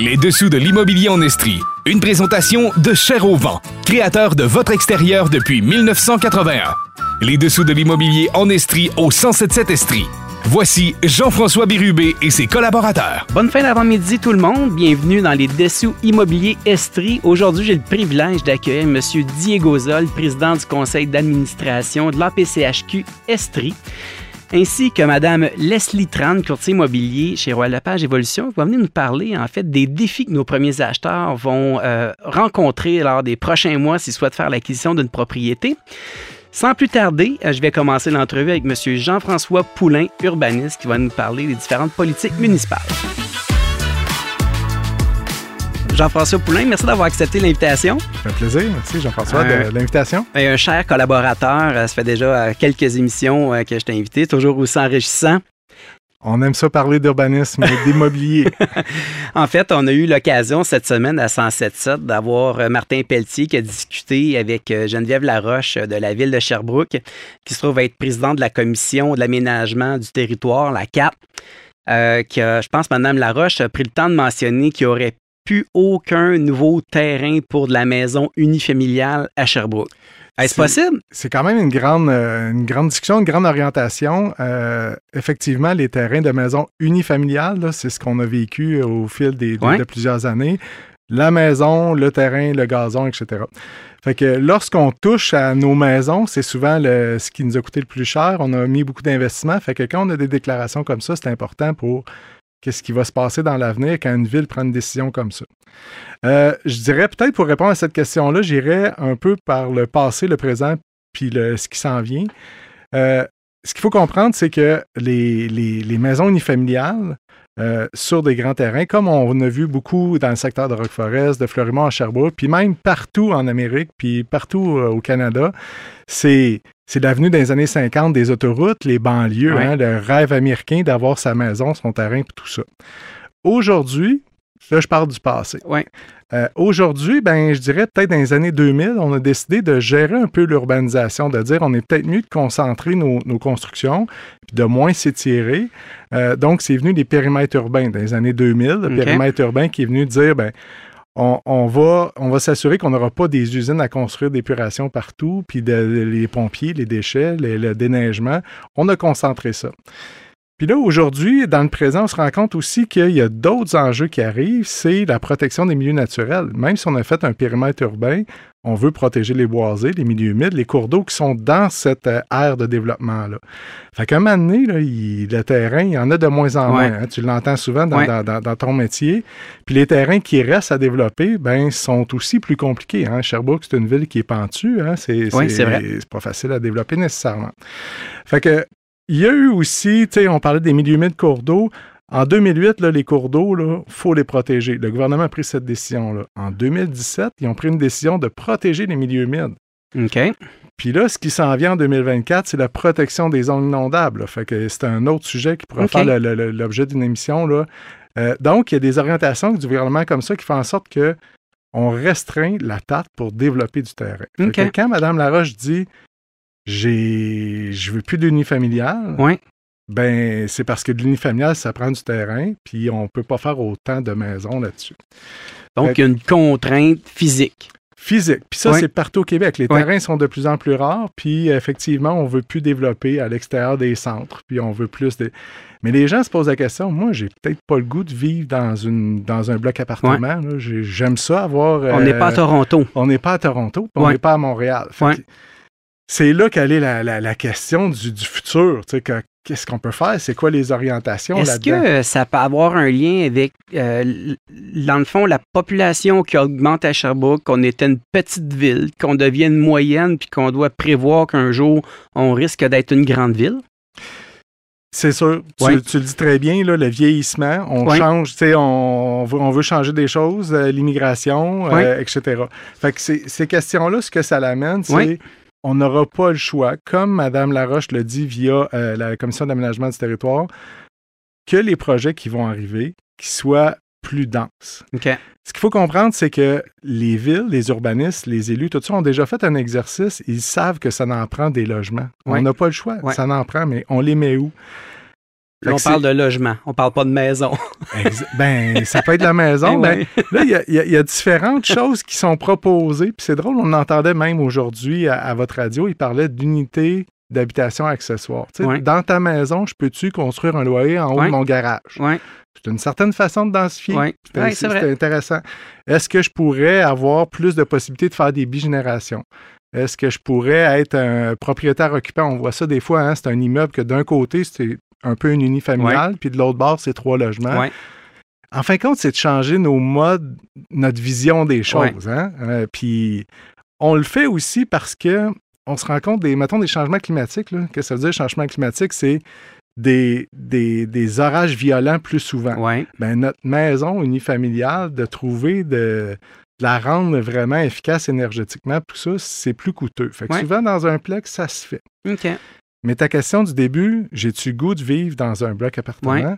Les dessous de l'immobilier en Estrie. Une présentation de Cher au créateur de votre extérieur depuis 1981. Les dessous de l'immobilier en Estrie au 1077 Estrie. Voici Jean-François Bérubé et ses collaborateurs. Bonne fin d'avant-midi tout le monde. Bienvenue dans les Dessous immobiliers Estrie. Aujourd'hui, j'ai le privilège d'accueillir M. Diego Zol, président du conseil d'administration de l'APCHQ Estrie ainsi que Mme Leslie Tran, courtier immobilier chez Royal Lepage Évolution, qui va venir nous parler en fait des défis que nos premiers acheteurs vont euh, rencontrer lors des prochains mois s'ils souhaitent faire l'acquisition d'une propriété. Sans plus tarder, euh, je vais commencer l'entrevue avec M. Jean-François Poulain, urbaniste, qui va nous parler des différentes politiques municipales. Jean-François Poulain, merci d'avoir accepté l'invitation. Fait plaisir. Merci, Jean-François, de l'invitation. Un cher collaborateur. Ça fait déjà euh, quelques émissions euh, que je t'ai invité, toujours aussi enrichissant. On aime ça parler d'urbanisme et d'immobilier. en fait, on a eu l'occasion cette semaine à 107.7 d'avoir euh, Martin Pelletier qui a discuté avec Geneviève Laroche de la ville de Sherbrooke, qui se trouve être président de la commission de l'aménagement du territoire, la CAP. Euh, qui je pense, Mme Laroche a pris le temps de mentionner qu'il aurait plus aucun nouveau terrain pour de la maison unifamiliale à Sherbrooke. Est-ce possible? C'est quand même une grande, euh, une grande discussion, une grande orientation. Euh, effectivement, les terrains de maison unifamiliales, c'est ce qu'on a vécu au fil des, de plusieurs années. La maison, le terrain, le gazon, etc. Fait que lorsqu'on touche à nos maisons, c'est souvent le, ce qui nous a coûté le plus cher. On a mis beaucoup d'investissements. Fait que quand on a des déclarations comme ça, c'est important pour qu'est-ce qui va se passer dans l'avenir quand une ville prend une décision comme ça. Euh, je dirais peut-être pour répondre à cette question-là, j'irai un peu par le passé, le présent, puis ce qui s'en vient. Euh, ce qu'il faut comprendre, c'est que les, les, maisons unifamiliales euh, sur des grands terrains, comme on a vu beaucoup dans le secteur de Rock Forest, de Fleurimont à Sherbrooke, puis même partout en Amérique, puis partout au Canada, c'est c'est l'avenue des années 50 des autoroutes, les banlieues, hein, le rêve américain d'avoir sa maison, son terrain, tout ça. Aujourd'hui, là, je parle du passé. Euh, aujourd'hui, ben, je dirais peut-être dans les années 2000, on a décidé de gérer un peu l'urbanisation, de dire on est peut-être mieux de concentrer nos, constructions, puis de moins s'étirer. Euh, donc, c'est venu des périmètres urbains dans les années 2000, le périmètre urbain qui est venu dire, ben, on, va, s'assurer qu'on n'aura pas des usines à construire d'épuration partout, puis les pompiers, les déchets, le déneigement. On a concentré ça. Puis là, aujourd'hui, dans le présent, on se rend compte aussi qu'il y a d'autres enjeux qui arrivent, c'est la protection des milieux naturels. Même si on a fait un périmètre urbain, on veut protéger les boisés, les milieux humides, les cours d'eau qui sont dans cette euh, ère de développement-là. Fait qu'à un moment donné, le terrain, il y en a de moins en moins. Hein. tu l'entends souvent dans, ton métier. Puis les terrains qui restent à développer, ben, sont aussi plus compliqués. Hein. Sherbrooke, c'est une ville qui est pentue. Hein. C'est, c'est pas facile à développer nécessairement. Fait que il y a eu aussi, tu sais, on parlait des milieux humides cours d'eau. En 2008, là, les cours d'eau, il faut les protéger. Le gouvernement a pris cette décision-là. En 2017, ils ont pris une décision de protéger les milieux humides. OK. Puis là, ce qui s'en vient en 2024, c'est la protection des zones inondables. Fait que c'est un autre sujet qui pourrait faire l'objet d'une émission. Là. Euh, donc, il y a des orientations du gouvernement comme ça qui font en sorte que on restreint la tarte pour développer du terrain. quand Mme Laroche dit j'ai je veux plus d'unifamilial. Oui. Ben, c'est parce que de l'unifamilial, ça prend du terrain, puis on ne peut pas faire autant de maisons là-dessus. Donc, il y a une contrainte physique. Physique. Puis ça, c'est partout au Québec. Les terrains sont de plus en plus rares, puis effectivement, on veut plus développer à l'extérieur des centres, puis on veut plus de... Mais les gens se posent la question, moi, j'ai peut-être pas le goût de vivre dans, une, dans un bloc appartement. J'aime ça avoir... On n'est pas à euh, Toronto. On n'est pas à Toronto, on n'est pas à Montréal c'est là qu'elle est la, question du, futur. Qu'est-ce qu'on peut faire? C'est quoi les orientations Est-ce que ça peut avoir un lien avec, euh, dans le fond, la population qui augmente à Sherbrooke, qu'on était une petite ville, qu'on devienne moyenne, puis qu'on doit prévoir qu'un jour, on risque d'être une grande ville? C'est sûr. Tu, le dis très bien, le vieillissement, on change, on, on, veut, changer des choses, euh, l'immigration, euh, etc. Fait que ces questions-là, ce que ça l'amène, c'est on n'aura pas le choix, comme Mme Laroche le dit via euh, la Commission d'aménagement du territoire, que les projets qui vont arriver, qui soient plus denses. Ce qu'il faut comprendre, c'est que les villes, les urbanistes, les élus, tout ça ont déjà fait un exercice. Ils savent que ça n'en prend des logements. On n'a pas le choix. Ça n'en prend, mais on les met où? On parle de logement, on parle pas de maison. ben, ça peut être la maison. ben, là, il y, a, différentes choses qui sont proposées. Puis c'est drôle, on entendait même aujourd'hui à, votre radio, il parlait d'unité d'habitation accessoire. Dans ta maison, je peux-tu construire un loyer en haut de mon garage? C'est une certaine façon de densifier. c'est intéressant. Est-ce que je pourrais avoir plus de possibilités de faire des bigénérations? Est-ce que je pourrais être un propriétaire occupant? On voit ça des fois, hein, c'est un immeuble que d'un côté, c'est un peu une unifamiliale, puis de l'autre bord, c'est trois logements. En fin de compte, c'est de changer nos modes, notre vision des choses. Hein? Euh, puis on le fait aussi parce que on se rend compte des, mettons, des changements climatiques. Qu'est-ce que ça veut dire, changement climatique? C'est des, des, orages violents plus souvent. Ben, notre maison unifamiliale, de trouver de, la rendre vraiment efficace énergétiquement, tout ça, c'est plus coûteux. Fait que souvent, dans un plex, ça se fait. Mais ta question du début, j'ai-tu goût de vivre dans un bloc appartement?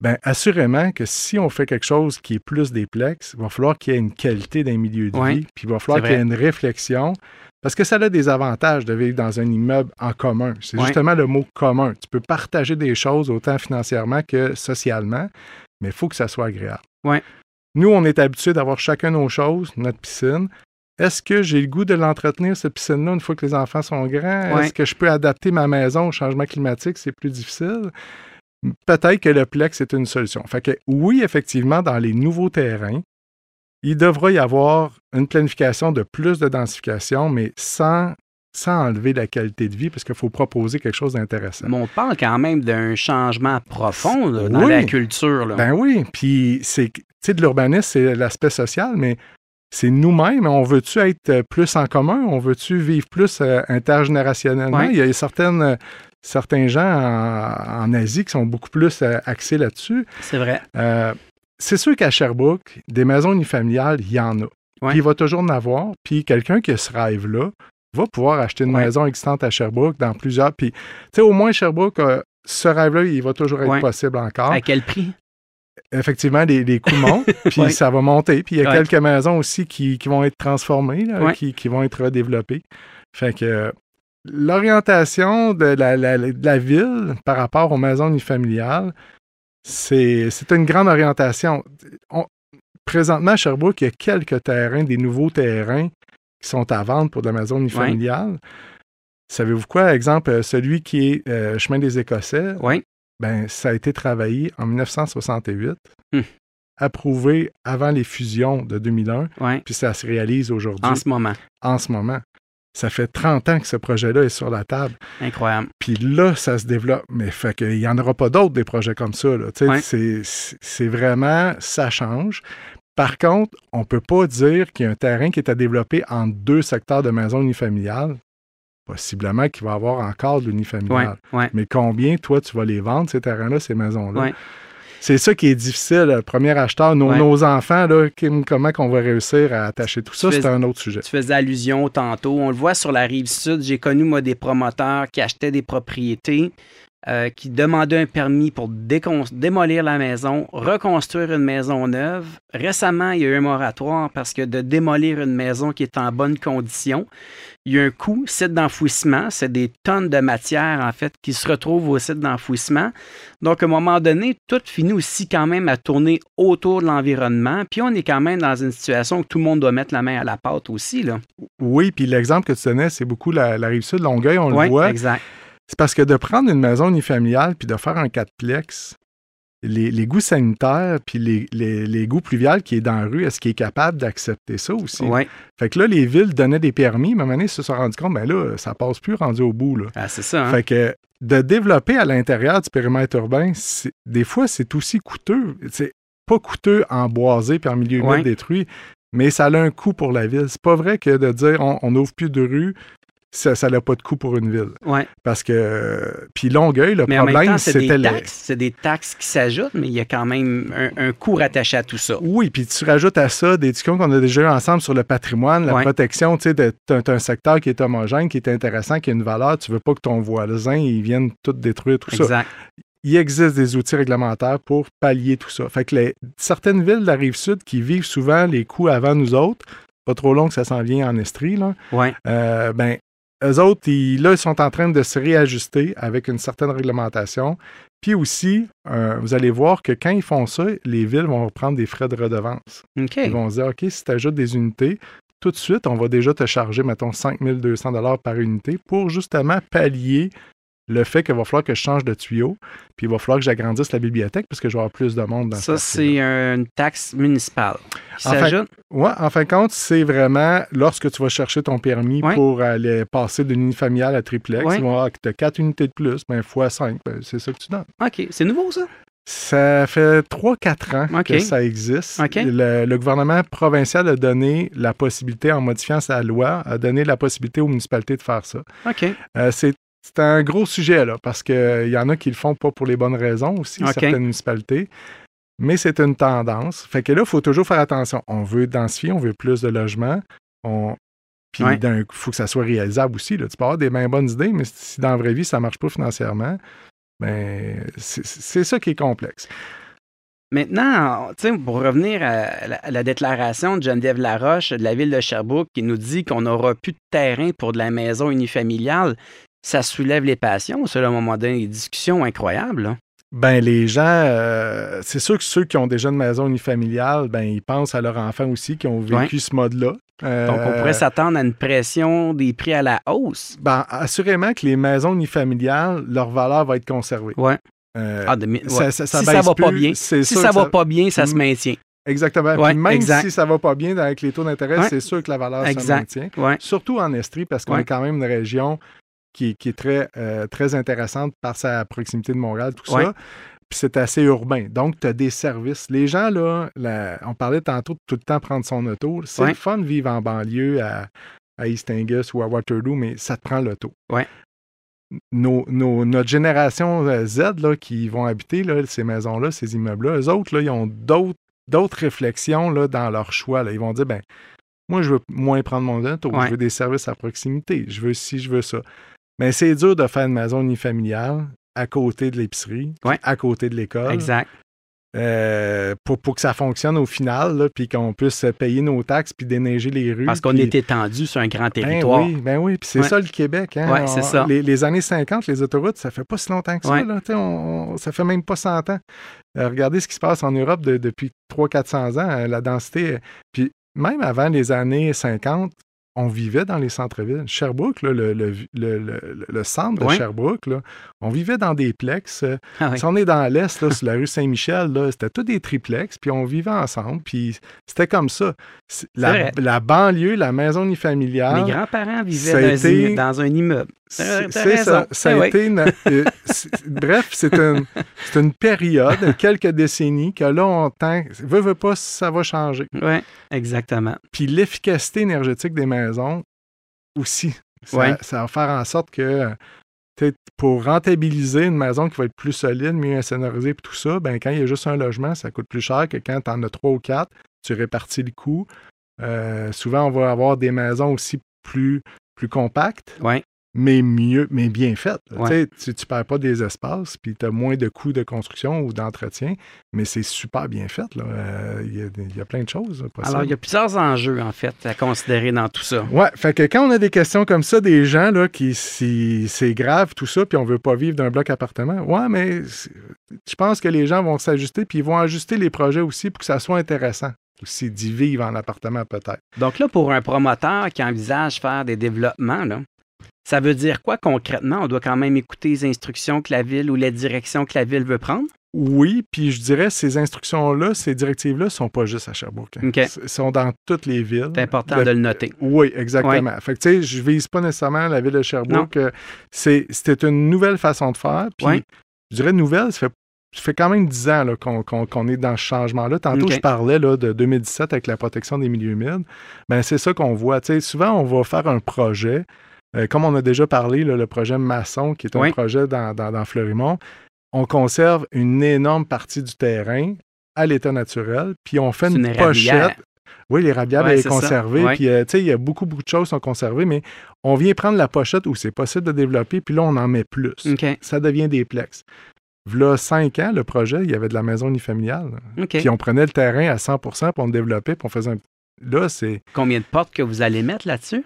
Bien, assurément que si on fait quelque chose qui est plus des plex, il va falloir qu'il y ait une qualité d'un milieu de vie, puis il va falloir qu'il y ait une réflexion, parce que ça a des avantages de vivre dans un immeuble en commun. C'est justement le mot commun. Tu peux partager des choses autant financièrement que socialement, mais il faut que ça soit agréable. Ouais. Nous, on est habitués d'avoir chacun nos choses, notre piscine. Est-ce que j'ai le goût de l'entretenir, cette piscine-là, une fois que les enfants sont grands? Est-ce que je peux adapter ma maison au changement climatique? C'est plus difficile. Peut-être que le plex est une solution. Fait que oui, effectivement, dans les nouveaux terrains, il devra y avoir une planification de plus de densification, mais sans sans enlever la qualité de vie, parce qu'il faut proposer quelque chose d'intéressant. Mais on parle quand même d'un changement profond dans la culture. Ben oui, puis c'est, de l'urbanisme, c'est l'aspect social, mais c'est nous-mêmes. On veut-tu être plus en commun? On veut-tu vivre plus euh, intergénérationnellement? Il y a certaines, certains gens en, Asie qui sont beaucoup plus euh, axés là-dessus. C'est vrai. Euh, c'est sûr qu'à Sherbrooke, des maisons unifamiliales, il y en a. Puis il va toujours en avoir. Puis quelqu'un qui a ce rêve-là, va pouvoir acheter une maison existante à Sherbrooke dans plusieurs. Puis, tu sais, au moins, Sherbrooke, euh, ce rêve-là, il va toujours être possible encore. À quel prix? Effectivement, les, coûts montent, puis ça va monter. Puis il y a quelques maisons aussi qui, vont être transformées, qui, vont être redéveloppées. Fait que l'orientation de la, ville par rapport aux maisons unifamiliales, c'est une grande orientation. présentement, à Sherbrooke, il y a quelques terrains, des nouveaux terrains qui sont à vendre pour de la maison unifamiliale. Savez-vous quoi? Exemple, euh, celui qui est euh, Chemin des Écossais, oui. Ben, ça a été travaillé en 1968, hum. approuvé avant les fusions de 2001, puis ça se réalise aujourd'hui. En ce moment. En ce moment. Ça fait 30 ans que ce projet-là est sur la table. Incroyable. Puis là, ça se développe. Mais fait qu'il n'y en aura pas d'autres des projets comme ça. C'est vraiment, ça change. Par contre, on ne peut pas dire qu'il y a un terrain qui est à développer en deux secteurs de maisons unifamiliales. Possiblement qu'il va y avoir encore de l'unifamilial. Mais combien, toi, tu vas les vendre, ces terrains-là, ces maisons-là? C'est ça qui est difficile. Le premier acheteur, nos, enfants, là, comment qu'on va réussir à attacher tout ça, c'est un autre sujet. Tu faisais allusion tantôt. On le voit sur la rive sud. J'ai connu, moi, des promoteurs qui achetaient des propriétés. Euh, qui demandait un permis pour démolir la maison, reconstruire une maison neuve. Récemment, il y a eu un moratoire parce que de démolir une maison qui est en bonne condition, il y a un coût, site d'enfouissement, c'est des tonnes de matière en fait qui se retrouvent au site d'enfouissement. Donc à un moment donné, tout finit aussi quand même à tourner autour de l'environnement, puis on est quand même dans une situation où tout le monde doit mettre la main à la pâte aussi là. Oui, puis l'exemple que tu donnais, c'est beaucoup la, rive sud de Longueuil, on le voit. exact. C'est parce que de prendre une maison unifamiliale puis de faire un quatreplex, les, les goûts sanitaires puis les, les, goûts pluviales qui est dans la rue, est-ce qu'il est capable d'accepter ça aussi? Oui. Fait que là, les villes donnaient des permis, mais à un moment donné, ils se sont rendus compte, ben là, ça passe plus rendu au bout. Là. Ah, c'est ça. Hein? Fait que de développer à l'intérieur du périmètre urbain, des fois, c'est aussi coûteux. C'est pas coûteux en boisé puis en milieu humide détruit, mais ça a un coût pour la ville. C'est pas vrai que de dire on n'ouvre plus de rue, ça n'a pas de coût pour une ville. Ouais. Parce que. Puis Longueuil, le problème, c'était. C'est des taxes qui s'ajoutent, mais il y a quand même un, coût rattaché à tout ça. Oui, puis tu rajoutes à ça des discussions qu'on a déjà eu ensemble sur le patrimoine, la protection. Tu sais, un secteur qui est homogène, qui est intéressant, qui a une valeur. Tu veux pas que ton voisin, il vienne tout détruire, tout exact. il existe des outils réglementaires pour pallier tout ça. Fait que les, certaines villes de la rive sud qui vivent souvent les coûts avant nous autres, pas trop long que ça s'en vient en Estrie, là, ouais. Euh, ben, eux autres, ils, là, ils sont en train de se réajuster avec une certaine réglementation. Puis aussi, euh, vous allez voir que quand ils font ça, les villes vont reprendre des frais de redevance. Ils vont se dire, OK, si tu ajoutes des unités, tout de suite, on va déjà te charger, mettons, 5200 par unité pour justement pallier le fait qu'il va falloir que je change de tuyau, puis il va falloir que j'agrandisse la bibliothèque parce que je vais avoir plus de monde dans Ça, c'est une taxe municipale qui s'ajoute? Oui, en fin de compte, c'est vraiment lorsque tu vas chercher ton permis pour aller passer d'une unifamiliale à triplex, tu as quatre unités de plus, ben, fois 5, ben, c'est ça que tu donnes. OK. C'est nouveau, ça? Ça fait 3-4 ans que ça existe. Le, gouvernement provincial a donné la possibilité, en modifiant sa loi, a donné la possibilité aux municipalités de faire ça. OK. Euh, c'est un gros sujet, là, parce qu'il y en a qui le font pas pour les bonnes raisons aussi, certaines municipalités. Mais c'est une tendance. Fait que là, il faut toujours faire attention. On veut densifier, on veut plus de logements. On... Puis il faut que ça soit réalisable aussi. Là. Tu peux avoir des bien bonnes idées, mais si dans la vraie vie, ça ne marche pas financièrement, ben, c'est ça qui est complexe. Maintenant, pour revenir à la, déclaration de Geneviève Laroche de la ville de Sherbrooke qui nous dit qu'on n'aura plus de terrain pour de la maison unifamiliale, ça soulève les passions, c'est à un moment donné des discussions incroyables. Ben, les gens, euh, c'est sûr que ceux qui ont déjà une maison unifamiliale, ben, ils pensent à leurs enfants aussi qui ont vécu ce mode-là. Donc, on pourrait euh, s'attendre à une pression des prix à la hausse. Ben, assurément que les maisons unifamiliales, leur valeur va être conservée. Oui. Euh, ah, si ça va pas bien, si ça va pas bien, ça se maintient. Exactement. Puis même si ça va pas bien avec les taux d'intérêt, c'est sûr que la valeur se maintient. Surtout en Estrie, parce qu'on est quand même une région qui, est très, euh, très intéressante par sa proximité de Montréal, tout ça. Puis c'est assez urbain. Donc, tu as des services. Les gens, là, on parlait tantôt de tout le temps prendre son auto. C'est le fun de vivre en banlieue à, à East Angus ou à Waterloo, mais ça te prend l'auto. Ouais. Nos, notre génération euh, Z là, qui vont habiter là, ces maisons-là, ces immeubles-là, eux autres, là, ils ont d'autres, d'autres réflexions là, dans leur choix. Là. Ils vont dire ben, moi, je veux moins prendre mon auto, je veux des services à proximité, je veux ci, je veux ça. Mais c'est dur de faire une maison unifamiliale à côté de l'épicerie, à côté de l'école. Exact. Euh, pour, pour, que ça fonctionne au final, puis qu'on puisse payer nos taxes puis déneiger les rues. Parce qu'on est étendu sur un grand ben territoire. Ben oui, ben oui. Puis c'est ça le Québec. Hein? Oui, c'est ça. Les, années 50, les autoroutes, ça fait pas si longtemps que ça. Là, on, ça fait même pas 100 ans. Euh, regardez ce qui se passe en Europe depuis 300-400 ans. Euh, la densité. Puis même avant les années 50, on vivait dans les centres-villes. Sherbrooke, le, centre de Sherbrooke, on vivait dans des plex. Ah si on est dans l'Est, sur la rue Saint-Michel, c'était tous des triplex, puis on vivait ensemble, puis c'était comme ça. La, banlieue, la maison unifamiliale. Mes grands-parents vivaient dans, un immeuble. C'est ça. Ça a eh été euh, bref, c'est une, période, quelques décennies, que là, on tend. Veux, veux pas, ça va changer. Oui, exactement. Puis l'efficacité énergétique des maisons aussi. Ça, ça va faire en sorte que pour rentabiliser une maison qui va être plus solide, mieux insonorisée et tout ça, ben, quand il y a juste un logement, ça coûte plus cher que quand tu en as trois ou quatre, tu répartis le coût. Euh, souvent, on va avoir des maisons aussi plus, plus compactes. Ouais mais mieux, mais bien faite. Tu ne perds pas des espaces, puis tu as moins de coûts de construction ou d'entretien, mais c'est super bien fait. Euh, il y, a plein de choses. Alors, il y a plusieurs enjeux, en fait, à considérer dans tout ça. Oui, fait que quand on a des questions comme ça, des gens là, qui, si c'est grave, tout ça, puis on ne veut pas vivre d'un bloc appartement, ouais, mais je pense que les gens vont s'ajuster, puis ils vont ajuster les projets aussi pour que ça soit intéressant aussi d'y vivre en appartement peut-être. Donc là, pour un promoteur qui envisage faire des développements, là, ça veut dire quoi concrètement? On doit quand même écouter les instructions que la ville ou les directions que la ville veut prendre? Oui, puis je dirais ces instructions-là, ces directives-là, ne sont pas juste à Sherbrooke. Hein. Elles sont dans toutes les villes. C'est important de, le noter. Oui, exactement. Fait que, tu sais, je vise pas nécessairement la ville de Sherbrooke. Euh, c'était une nouvelle façon de faire. Puis, je dirais nouvelle, ça fait, quand même dix ans qu'on est dans ce changement-là. Tantôt, je parlais là, de 2017 avec la protection des milieux humides. Ben, c'est ça qu'on voit. Tu sais, souvent, on va faire un projet. Euh, comme on a déjà parlé, le projet Masson, qui est un projet dans, dans, Fleurimont, on conserve une énorme partie du terrain à l'état naturel, puis on fait une, pochette. Oui, les rabiables sont conservés, puis euh, tu sais, il y a beaucoup, beaucoup de choses qui sont conservées, mais on vient prendre la pochette où c'est possible de développer, puis là, on en met plus. Ça devient des plex. Là, cinq ans, le projet, il y avait de la maison unifamiliale. Puis on prenait le terrain à 100 puis on développait, puis on faisait un... Là, c'est... Combien de portes que vous allez mettre là-dessus?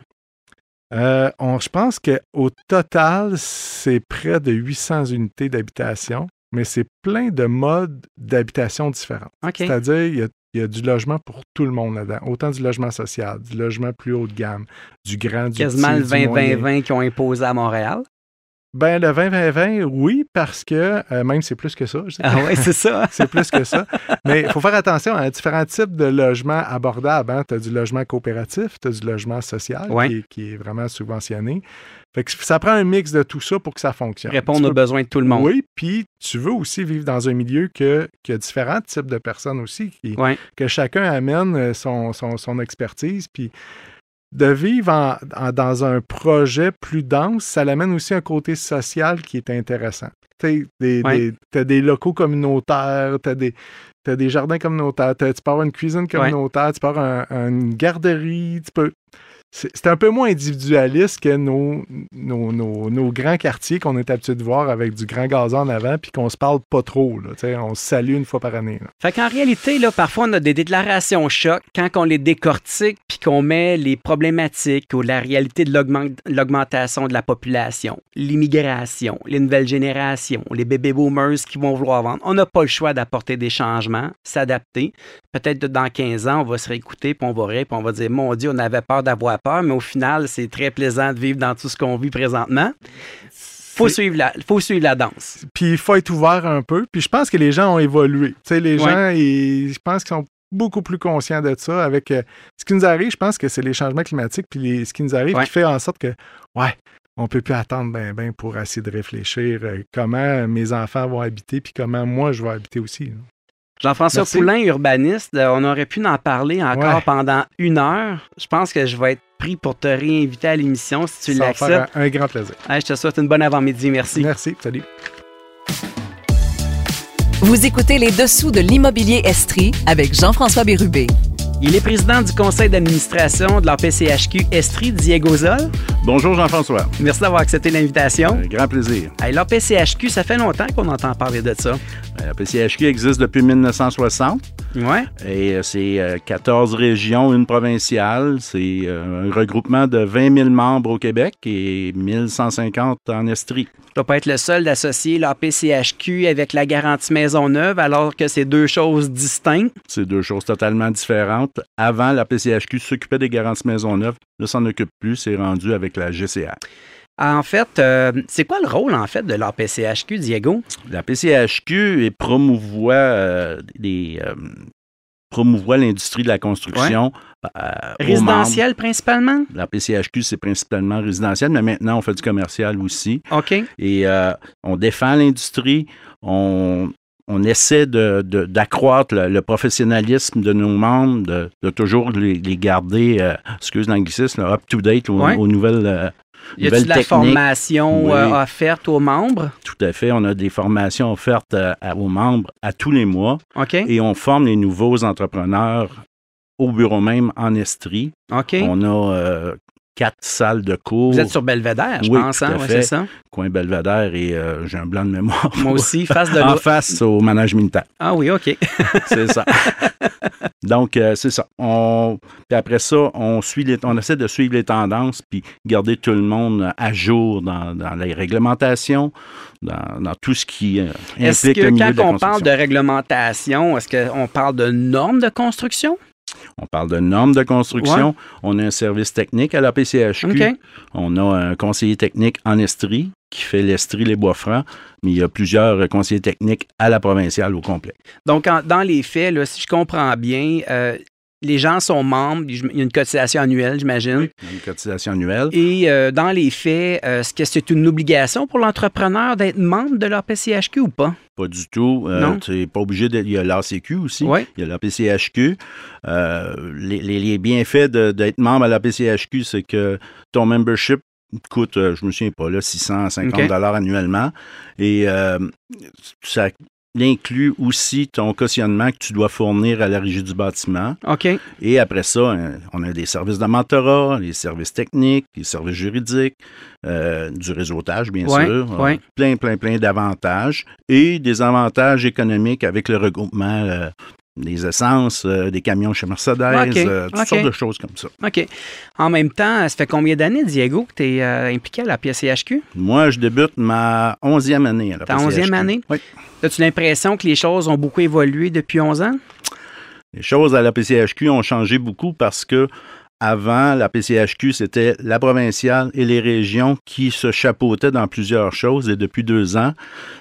Euh, je pense qu'au total, c'est près de 800 unités d'habitation, mais c'est plein de modes d'habitation différents. C'est-à-dire, il y, a, du logement pour tout le monde là-dedans. Autant du logement social, du logement plus haut de gamme, du grand, du Quasiment le 20-20-20 qu'ils ont imposé à Montréal. Ben, le 20-20-20, oui, parce que euh, même c'est plus que ça. ah oui, c'est ça. c'est plus que ça. Mais il faut faire attention à différents types de logements abordables. Hein. Tu as du logement coopératif, tu as du logement social qui, est vraiment subventionné. Fait que ça prend un mix de tout ça pour que ça fonctionne. Répondre aux besoins de tout le monde. Oui, puis tu veux aussi vivre dans un milieu que, qui a différents types de personnes aussi, que chacun amène euh, son, son, son expertise. Puis de vivre dans un projet plus dense, ça l'amène aussi un côté social qui est intéressant. Tu as des locaux communautaires, tu as des, des jardins communautaires, tu peux avoir une cuisine communautaire, tu peux avoir une garderie, tu peux c'est un peu moins individualiste que nos, nos, grands quartiers qu'on est habitué de voir avec du grand gazon en avant puis qu'on se parle pas trop. on se salue une fois par année. Fait qu'en réalité, là, parfois, on a des déclarations choc quand on les décortique puis qu'on met les problématiques ou la réalité de l'augmentation de la population, l'immigration, les nouvelles générations, les bébés boomers qui vont vouloir vendre. On n'a pas le choix d'apporter des changements, s'adapter. Peut-être dans 15 ans, on va se réécouter puis on va rire puis on va dire Mon Dieu, on avait peur d'avoir mais au final, c'est très plaisant de vivre dans tout ce qu'on vit présentement. Faut suivre, la, faut suivre la danse. Puis il faut être ouvert un peu. Puis je pense que les gens ont évolué. Tu sais, les gens, je pense qu'ils sont beaucoup plus conscients de ça. Avec euh, ce qui nous arrive, je pense que c'est les changements climatiques puis ce qui nous arrive qui fait en sorte que, ouais, on peut plus attendre ben ben pour essayer de réfléchir euh, comment mes enfants vont habiter puis comment moi je vais habiter aussi. Jean-François Poulain, urbaniste, euh, on aurait pu en parler encore pendant une heure. Je pense que je vais être pour te réinviter à l'émission si tu l'acceptes. Un, un grand plaisir. je te souhaite une bonne avant-midi. Merci. Merci. Salut. Vous écoutez les dessous de l'immobilier Estrie avec Jean-François Bérubé. Il est président du conseil d'administration de la PCHQ Estrie, Diego Zol. Bonjour Jean-François. Merci d'avoir accepté l'invitation. Un grand plaisir. La PCHQ, ça fait longtemps qu'on entend parler de ça. La PCHQ existe depuis 1960. Ouais. Et euh, c'est 14 euh, régions, une provinciale. C'est euh, un regroupement de 20 000 membres au Québec et 1150 en Estrie. Tu ne dois pas être le seul d'associer la PCHQ avec la garantie maison neuve alors que c'est deux choses distinctes. C'est deux choses totalement différentes. Avant, la PCHQ s'occupait des garanties maison neuve. Là, s'en occupe plus. C'est rendu avec la GCA. En fait, euh, c'est quoi le rôle en fait de la PCHQ, Diego? La PCHQ promouvoit euh, euh, promouvoit l'industrie de la construction. résidentiel principalement? La PCHQ, c'est principalement résidentiel, mais maintenant, on fait du commercial aussi. OK. Et on défend l'industrie, on, on essaie d'accroître le, professionnalisme de nos membres, de, toujours les, garder, excuse l'anglicisme, up-to-date aux, nouvelles, y a-t-il de la formation euh, offerte aux membres? Tout à fait. On a des formations offertes euh, aux membres à tous les mois. OK. Et on forme les nouveaux entrepreneurs au bureau même en Estrie. OK. On a euh, quatre salles de cours. Vous êtes sur Belvédère, je pense, hein? c'est ça? Coin Belvédère et j'ai un blanc de mémoire. Moi aussi, face de En face au management militaire. Ah oui, OK. c'est ça. Donc, euh, c'est ça. On, puis après ça, on, suit les, on essaie de suivre les tendances puis garder tout le monde à jour dans, les réglementations, dans, tout ce qui euh, implique le milieu quand on parle de réglementation, est-ce qu'on parle de normes de construction? On parle de normes de construction. On a un service technique à la PCHQ. On a un conseiller technique en Estrie qui fait l'Estrie les Bois-Francs, mais il y a plusieurs conseillers techniques à la provinciale au complet. Donc, dans les faits, si je comprends bien, euh, les gens sont membres, il y a une cotisation annuelle, j'imagine. Oui, une cotisation annuelle. Et euh, dans les faits, euh, est-ce que c'est une obligation pour l'entrepreneur d'être membre de l'APCHQ ou pas? Pas du tout. Euh, tu n'es pas obligé d'être. Il y a l'ACQ aussi. Oui. Il y a l'APCHQ. Les, les, bienfaits d'être membre à l'APCHQ, c'est que ton membership coûte, je me souviens pas, là, 650 dollars annuellement. Et ça inclut aussi ton cautionnement que tu dois fournir à la régie du bâtiment. OK. Et après ça, hein, on a des services de mentorat, les services techniques, les services juridiques, euh, du réseautage, bien sûr. Ouais. Plein, plein, plein d'avantages et des avantages économiques avec le regroupement. Euh, des essences, des camions chez Mercedes, toutes sortes de choses comme ça. OK. En même temps, ça fait combien d'années, Diego, que tu es impliqué à la PCHQ? Moi, je débute ma onzième année à la Ta onzième année? Oui. As-tu l'impression que les choses ont beaucoup évolué depuis 11 ans? Les choses à la PCHQ ont changé beaucoup parce que avant, la PCHQ, c'était la provinciale et les régions qui se chapeautaient dans plusieurs choses. Et depuis deux ans,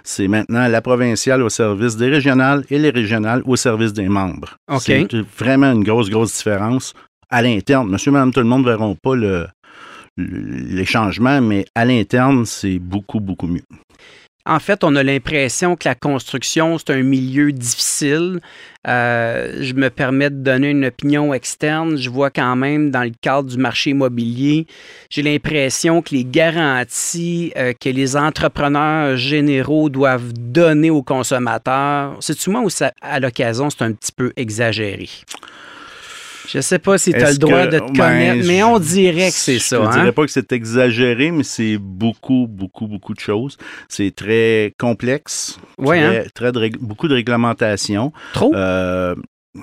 c'est maintenant la provinciale au service des régionales et les régionales au service des membres. C'est vraiment une grosse, grosse différence à l'interne. Monsieur, madame, tout le monde ne verront pas les changements, mais à l'interne, c'est beaucoup, beaucoup mieux. En fait, on a l'impression que la construction, c'est un milieu difficile. Euh, je me permets de donner une opinion externe. Je vois quand même dans le cadre du marché immobilier, j'ai l'impression que les garanties euh, que les entrepreneurs généraux doivent donner aux consommateurs, moi ou à l'occasion, c'est un petit peu exagéré? Je sais pas si tu as le droit de te ben, connaître, mais on dirait que c'est ça. Je ne hein? dirais pas que c'est exagéré, mais c'est beaucoup, beaucoup, beaucoup de choses. C'est très complexe. Oui, hein? très, beaucoup de réglementation. Trop? Euh,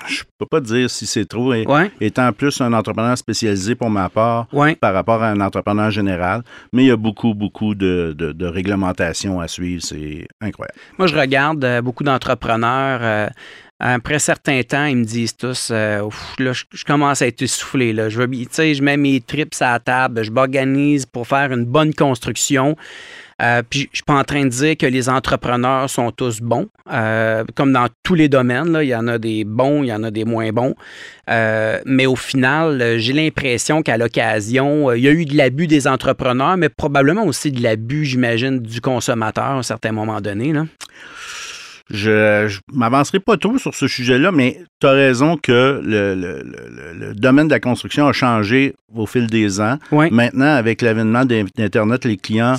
je peux pas dire si c'est trop. Étant plus un entrepreneur spécialisé pour ma part par rapport à un entrepreneur général, mais il y a beaucoup, beaucoup de, de, réglementation à suivre. C'est incroyable. Moi, je regarde euh, beaucoup d'entrepreneurs. Euh, après un certain temps, ils me disent tous, euh, là, je, commence à être essoufflé. Là. Je, je mets mes trips à la table, je m'organise pour faire une bonne construction. Euh, puis je suis pas en train de dire que les entrepreneurs sont tous bons, euh, comme dans tous les domaines. Là, il y en a des bons, il y en a des moins bons. mais au final, j'ai l'impression qu'à l'occasion, il y a eu de l'abus des entrepreneurs, mais probablement aussi de l'abus, j'imagine, du consommateur à un certain moment donné. Là. Je ne m'avancerai pas trop sur ce sujet-là, mais tu as raison que le, domaine de la construction a changé au fil des ans. Maintenant, avec l'avènement d'Internet, les clients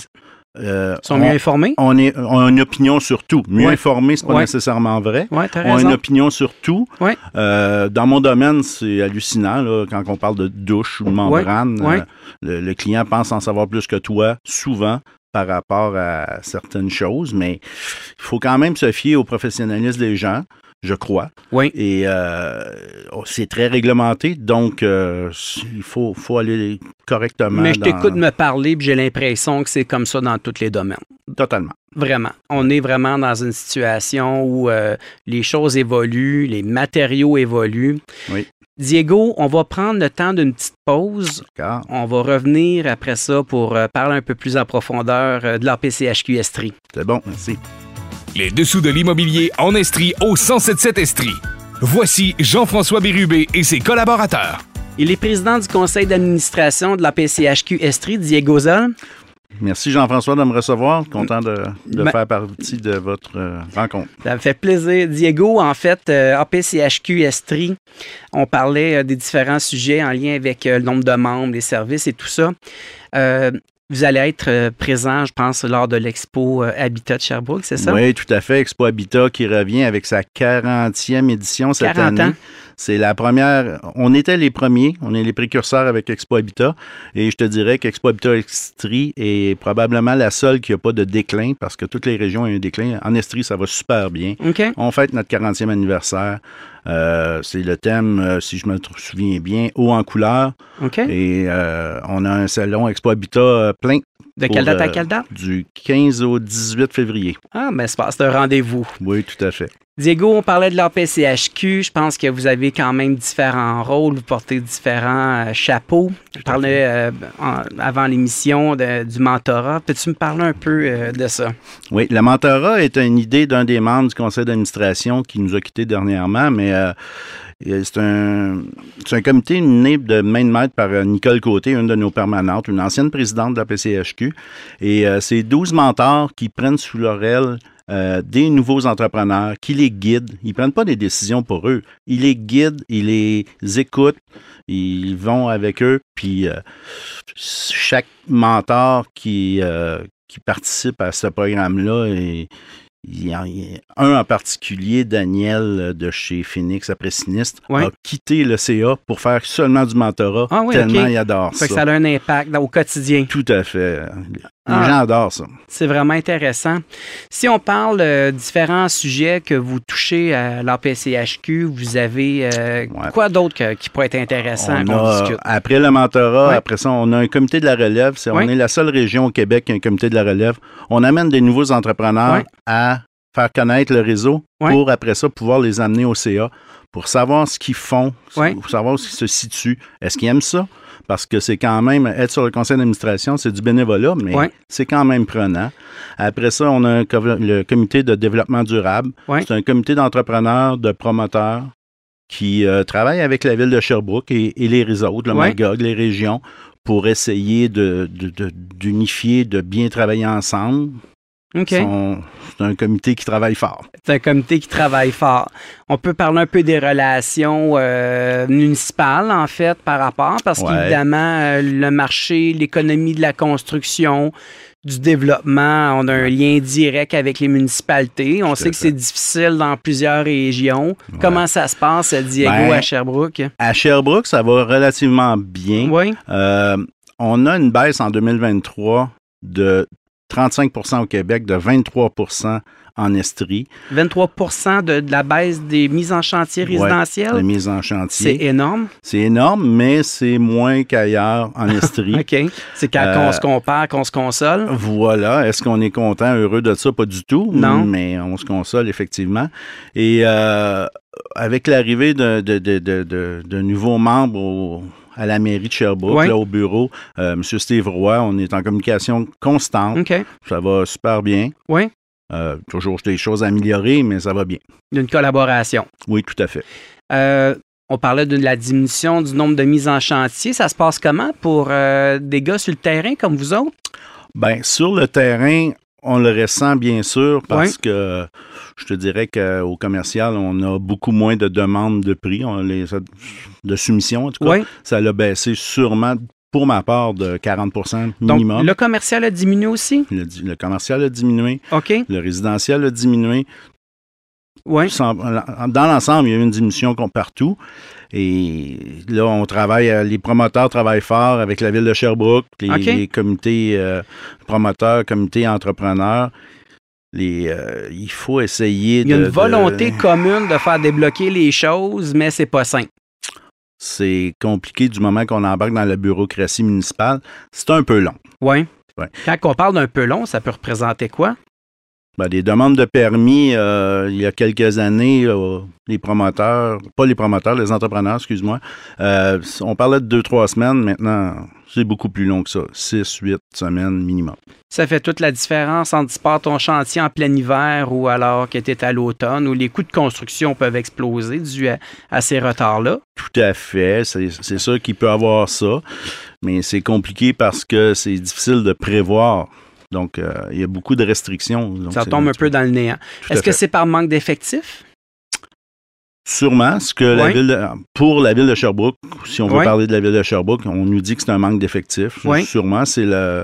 euh, sont mieux informés? On, est, a une opinion sur tout. Mieux informés, ce n'est pas nécessairement vrai. on a une opinion sur tout. Euh, dans mon domaine, c'est hallucinant là, quand on parle de douche ou de membrane. Euh, le, client pense en savoir plus que toi, souvent par rapport à certaines choses, mais il faut quand même se fier au professionnalisme des gens, je crois. Oui. Et euh, oh, c'est très réglementé, donc euh, il faut, faut aller correctement. Mais je t'écoute me parler, puis j'ai l'impression que c'est comme ça dans tous les domaines. Totalement. Vraiment. On est vraiment dans une situation où euh, les choses évoluent, les matériaux évoluent. Oui. Diego, on va prendre le temps d'une petite pause. On va revenir après ça pour euh, parler un peu plus en profondeur euh, de l'APCHQ Estrie. C'est bon, merci. Les dessous de l'immobilier en Estrie au 1077 Estrie. Voici Jean-François Bérubé et ses collaborateurs. Il est président du conseil d'administration de la PCHQ Estrie, Diego Zol. Merci Jean-François de me recevoir. Content de, faire partie de votre euh, rencontre. Ça me fait plaisir. Diego, en fait, euh, APCHQ Estrie, on parlait euh, des différents sujets en lien avec le nombre de membres, les services et tout ça. Vous allez être présent, je pense, lors de l'expo Habitat de Sherbrooke, c'est ça? Oui, tout à fait. Expo Habitat qui revient avec sa 40e édition cette 40 année. Ans. C'est la première. On était les premiers, on est les précurseurs avec Expo Habitat. Et je te dirais qu'Expo Habitat Estrie est probablement la seule qui n'a pas de déclin parce que toutes les régions ont un déclin. En Estrie, ça va super bien. On fête notre 40e anniversaire. Euh, c'est le thème, euh, si je me souviens bien, haut en couleur. Et euh, on a un salon Expo Habitat plein. De quelle date à quelle date? Du 15 au 18 février. Ah, mais c'est un rendez-vous. Oui, tout à fait. Diego, on parlait de l'APCHQ. Je pense que vous avez quand même différents rôles, vous portez différents euh, chapeaux. Je parlais euh, avant l'émission du mentorat. Peux-tu me parler un peu euh, de ça? Oui, le mentorat est une idée d'un des membres du conseil d'administration qui nous a quittés dernièrement, mais c'est un, un, comité né de main de maître par Nicole Côté, une de nos permanentes, une ancienne présidente de la PCHQ. Et c'est 12 mentors qui prennent sous leur aile euh, des nouveaux entrepreneurs qui les guident. Ils ne prennent pas des décisions pour eux. Ils les guident, ils les écoutent, ils vont avec eux. Puis euh, chaque mentor qui, euh, qui participe à ce programme-là il y a un en particulier, Daniel de chez Phoenix après Sinistre, a quitté le CA pour faire seulement du mentorat, ah tellement il adore ça. ça a un impact au quotidien. Tout à fait. Les Ah. gens adorent ça. C'est vraiment intéressant. Si on parle de différents sujets que vous touchez à l'APCHQ, vous avez euh, Ouais. quoi d'autre qui pourrait être intéressant On qu'on a, discute? après le mentorat, Ouais. après ça, on a un comité de la relève. Ouais. On est la seule région au Québec qui a un comité de la relève. On amène des nouveaux entrepreneurs à faire connaître le réseau pour, après ça, pouvoir les amener au CA pour savoir ce qu'ils font, pour savoir où ils se situent. Est-ce qu'ils aiment ça? Parce que c'est quand même, être sur le conseil d'administration, c'est du bénévolat, mais Ouais. c'est quand même prenant. Après ça, on a un le comité de développement durable. Ouais. C'est un comité d'entrepreneurs, de promoteurs qui euh, travaillent avec la ville de Sherbrooke et, et les autres, le Ouais. Magog, les régions, pour essayer de- de- de- d'unifier, de, bien travailler ensemble. C'est un comité qui travaille fort. C'est un comité qui travaille fort. On peut parler un peu des relations euh, municipales, en fait, par rapport, parce Ouais. qu'évidemment, euh, le marché, l'économie de la construction, du développement, on a un lien direct avec les municipalités. On sait que c'est difficile dans plusieurs régions. Comment ça se passe, Diego, Ben, à Sherbrooke? À Sherbrooke, ça va relativement bien. Oui, Euh, on a une baisse en 2023 de 35% au Québec, de 23% en Estrie, 23 de, de la baisse des mises en chantier de résidentielles? mise en C'est chantier. énorme. C'est énorme, mais c'est moins qu'ailleurs en Estrie. OK. C'est quand Euh, on se compare, qu'on se console. Voilà. Est-ce qu'on est content, heureux de ça? Pas du tout. Non. Mais on se console, effectivement. Et euh, avec l'arrivée de nouveaux membres au- à la mairie de Sherbrooke, Ouais. là, au bureau, euh, M. Steve Roy, on est en communication constante. Ça va super bien. Oui. Euh, toujours des choses à améliorer, mais ça va bien. D'une collaboration. Oui, tout à fait. Euh, on parlait de la diminution du nombre de mises en chantier. Ça se passe comment pour euh, des gars sur le terrain comme vous autres? Ben, sur le terrain, on le ressent bien sûr parce que je te dirais qu'au commercial, on a beaucoup moins de demandes de prix, on les, de soumission en tout cas. Oui. Ça l'a baissé sûrement pour ma part de 40 Donc, minimum. le commercial a diminué aussi? Le, le commercial a diminué, OK. le résidentiel a diminué. Oui. Dans l'ensemble, il y a eu une diminution partout. Et là, on travaille, euh, les promoteurs travaillent fort avec la ville de Sherbrooke, les, comités euh, promoteurs, comités entrepreneurs. Les, euh, il faut essayer Il y a de- une volonté de- commune de faire débloquer les choses, mais c'est pas simple. C'est compliqué du moment qu'on embarque dans la bureaucratie municipale. C'est un peu long. Oui. Ouais. Quand on parle d'un peu long, ça peut représenter quoi? Ben, des demandes de permis, euh, il y a quelques années, euh, les promoteurs, pas les promoteurs, les entrepreneurs, excuse-moi, euh, on parlait de deux, trois semaines. Maintenant, c'est beaucoup plus long que ça. Six, huit semaines minimum. Ça fait toute la différence entre tu pars ton chantier en plein hiver ou alors que tu es à l'automne où les coûts de construction peuvent exploser dû à, à ces retards-là? Tout à fait. C'est c'est sûr qu'il peut avoir ça, mais c'est compliqué parce que c'est difficile de prévoir. Donc, euh, il y a beaucoup de restrictions. Donc, Ça tombe un peu dans le néant. Est-ce que c'est par manque d'effectifs? Sûrement, ce que la ville de- pour la ville de Sherbrooke, si on veut parler de la ville de Sherbrooke, on nous dit que c'est un manque d'effectifs. Sûrement, c'est le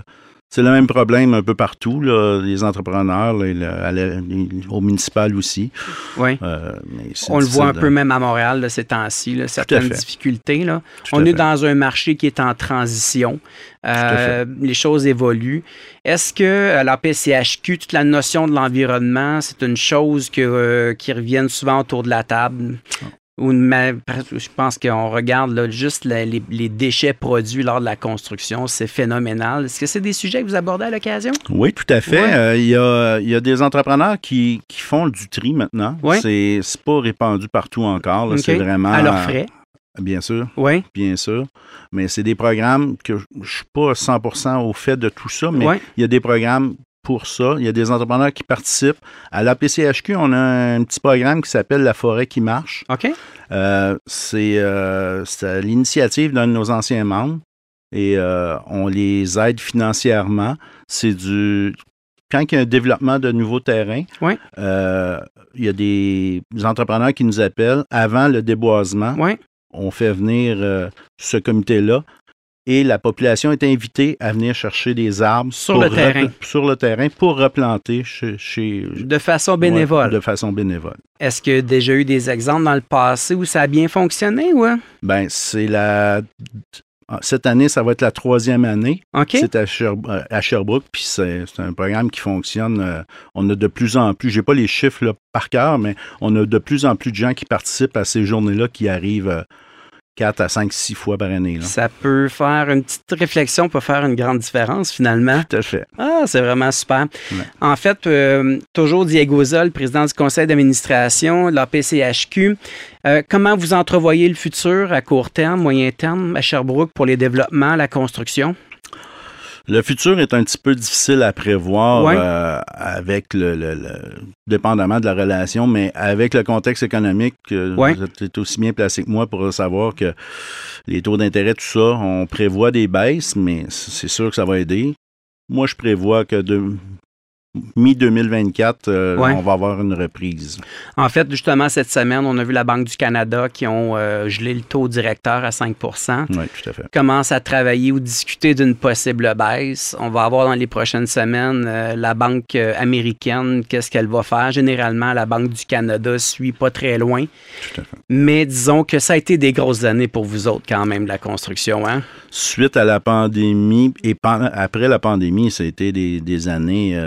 c'est le même problème un peu partout, là, les entrepreneurs, là, le- les- au municipal aussi. Oui. Euh, mais On le voit un peu de- même à Montréal là, ces temps-ci, certaines difficultés. Là. On est fait. dans un marché qui est en transition. Euh, les choses évoluent. Est-ce que euh, la PCHQ, toute la notion de l'environnement, c'est une chose que, euh, qui revient souvent autour de la table? Ou je pense qu'on regarde là, juste la- les, les déchets produits lors de la construction, c'est phénoménal. Est-ce que c'est des sujets que vous abordez à l'occasion? Oui, tout à fait. Ouais. Euh, Il y, a, il y a des entrepreneurs qui, qui font du tri maintenant. Ouais. C'est pas répandu partout encore. C'est vraiment. À leurs frais? Bien sûr. Oui. bien sûr. Mais c'est des programmes que je ne suis pas 100% au fait de tout ça, mais il y a des programmes pour ça. Il y a des entrepreneurs qui participent. À la PCHQ, on a un petit programme qui s'appelle La forêt qui marche. OK. Euh, c'est euh, l'initiative d'un de nos anciens membres et euh, on les aide financièrement. C'est du. Quand il y a un développement de nouveaux terrains, Ouais. il y a des entrepreneurs qui nous appellent avant le déboisement on fait venir euh, ce comité-là et la population est invitée à venir chercher des arbres Sur le terrain. sur le terrain pour replanter chez, chez- De façon bénévole. Ouais, de façon bénévole. Est-ce qu'il y a déjà eu des exemples dans le passé où ça a bien fonctionné, ouais? Ben c'est la cette année, ça va être la troisième année. OK. C'est à, Sherbrooke, puis c'est un programme qui fonctionne. on a de plus en plus, j'ai pas les chiffres là, par cœur, mais on a de plus en plus de gens qui participent à ces journées-là qui arrivent 4 à 5, 6 fois par année. Ça peut faire une petite réflexion, peut faire une grande différence finalement. Tout à fait. Ah, c'est vraiment super. En fait, euh, toujours Diego Zol, président du conseil d'administration de la PCHQ. Euh, comment vous entrevoyez le futur à court terme, moyen terme à Sherbrooke pour les développements, la construction? Le futur est un petit peu difficile à prévoir euh, avec le, dépendamment de la relation, mais avec le contexte économique, euh, vous êtes aussi bien placé que moi pour savoir que les taux d'intérêt, tout ça, on prévoit des baisses, mais c'est sûr que ça va aider. Moi, je prévois que de, mi-2024, euh, on va avoir une reprise. En fait, justement, cette semaine, on a vu la Banque du Canada qui ont euh, gelé le taux directeur à 5% Oui, tout à fait. Commence à travailler ou discuter d'une possible baisse. On va avoir dans les prochaines semaines euh, la Banque américaine, qu'est-ce qu'elle va faire? Généralement, la Banque du Canada suit pas très loin. Tout à fait. Mais disons que ça a été des grosses années pour vous autres quand même, la construction. Hein? Suite à la pandémie et après la pandémie, ça a été des, années...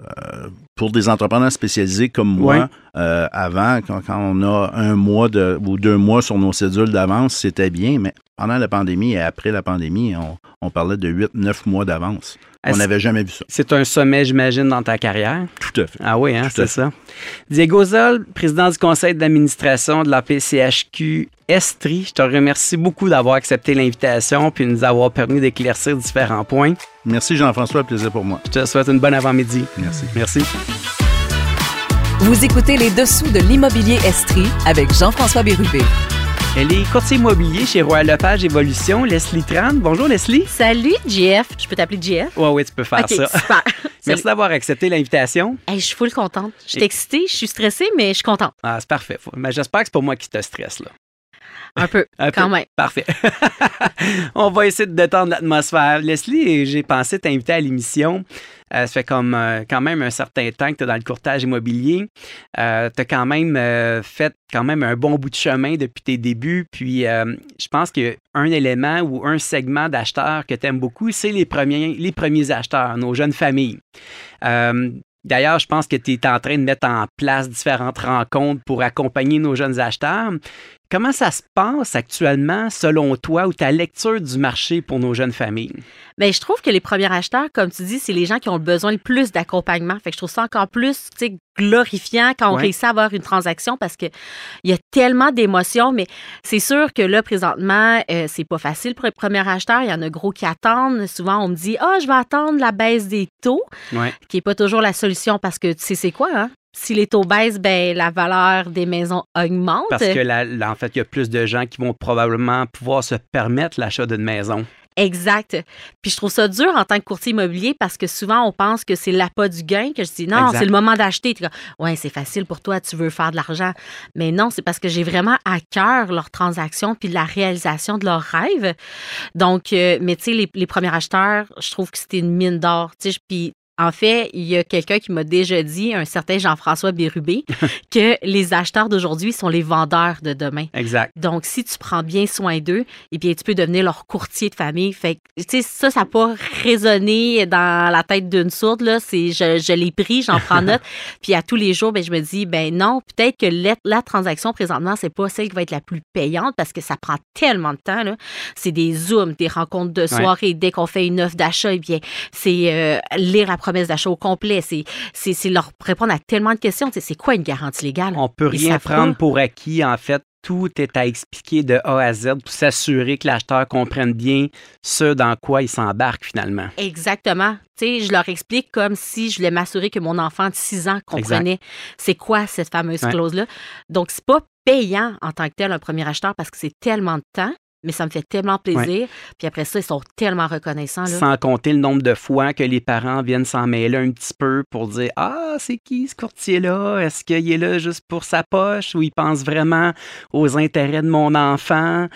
Euh, pour des entrepreneurs spécialisés comme moi, euh, avant, quand, on a un mois de, ou deux mois sur nos cédules d'avance, c'était bien, mais pendant la pandémie et après la pandémie, on, parlait de 8-9 mois d'avance. On n'avait jamais vu ça. C'est un sommet, j'imagine, dans ta carrière? Tout à fait. Ah oui, hein, c'est ça. Diego Zol, président du conseil d'administration de la PCHQ Estrie, je te remercie beaucoup d'avoir accepté l'invitation puis de nous avoir permis d'éclaircir différents points. Merci Jean-François, plaisir pour moi. Je te souhaite une bonne avant-midi. Merci. Merci. Vous écoutez les dessous de l'immobilier Estrie avec Jean-François Bérubé. Elle est courtier immobilier chez Royal Lepage Évolution, Leslie Tran. Bonjour Leslie. Salut JF. Je peux t'appeler JF? Oui, oui, tu peux faire ça. Super. Merci d'avoir accepté l'invitation. je suis full contente. Je suis excitée, je suis stressée, mais je suis contente. Ah, c'est parfait. Mais j'espère que c'est pas moi qui te stresse, là. Un peu, quand même. Parfait. On va essayer de détendre l'atmosphère. Leslie, j'ai pensé t'inviter à l'émission. Euh, ça fait comme euh, quand même un certain temps que tu es dans le courtage immobilier. Euh, tu as quand même fait quand même un bon bout de chemin depuis tes débuts. Puis je pense qu'un élément ou un segment d'acheteurs que tu aimes beaucoup, c'est les premiers, les premiers acheteurs, nos jeunes familles. D'ailleurs, je pense que tu es en train de mettre en place différentes rencontres pour accompagner nos jeunes acheteurs. Comment ça se passe actuellement, selon toi, ou ta lecture du marché pour nos jeunes familles? Bien, je trouve que les premiers acheteurs, comme tu dis, c'est les gens qui ont besoin le plus d'accompagnement. Fait que je trouve ça encore plus glorifiant quand on réussit à avoir une transaction parce qu'il y a tellement d'émotions. Mais c'est sûr que là, présentement, euh, c'est pas facile pour les premiers acheteurs. Il y en a gros qui attendent. Souvent, on me dit Ah, oh, je vais attendre la baisse des taux, qui n'est pas toujours la solution parce que tu sais, c'est quoi, hein? Si les taux baissent, ben, la valeur des maisons augmente. Parce que, là, en fait, il y a plus de gens qui vont probablement pouvoir se permettre l'achat d'une maison. Exact. Puis je trouve ça dur en tant que courtier immobilier parce que souvent on pense que c'est l'appât du gain que je dis non, c'est le moment d'acheter. Ouais, c'est facile pour toi, tu veux faire de l'argent. Mais non, c'est parce que j'ai vraiment à cœur leur transaction puis la réalisation de leurs rêves. Donc, euh, mais tu sais, les, les, premiers acheteurs, je trouve que c'était une mine d'or. Puis en fait, il y a quelqu'un qui m'a déjà dit, un certain Jean-François Bérubé, que les acheteurs d'aujourd'hui sont les vendeurs de demain. Exact. Donc, si tu prends bien soin d'eux, eh bien, tu peux devenir leur courtier de famille. Fait tu sais, ça, ça n'a pas résonné dans la tête d'une sourde, là. C'est, je, je l'ai pris, j'en prends note. Puis à tous les jours, ben, je me dis, ben non, peut-être que la, transaction présentement, c'est pas celle qui va être la plus payante parce que ça prend tellement de temps, là. C'est des zooms, des rencontres de soirée. Dès qu'on fait une offre d'achat, eh bien, c'est euh, lire la promesse d'achat au complet. C'est leur répondre à tellement de questions. C'est quoi une garantie légale? On peut rien prendre pour acquis, en fait. Tout est à expliquer de A à Z pour s'assurer que l'acheteur comprenne bien ce dans quoi il s'embarque finalement. Exactement. Je leur explique comme si je voulais m'assurer que mon enfant de 6 ans comprenait c'est quoi cette fameuse clause-là. Donc, c'est pas payant en tant que tel un premier acheteur parce que c'est tellement de temps mais ça me fait tellement plaisir. Puis après ça, ils sont tellement reconnaissants. Sans compter le nombre de fois que les parents viennent s'en mêler un petit peu pour dire Ah, c'est qui ce courtier-là? Est-ce qu'il est là juste pour sa poche ou il pense vraiment aux intérêts de mon enfant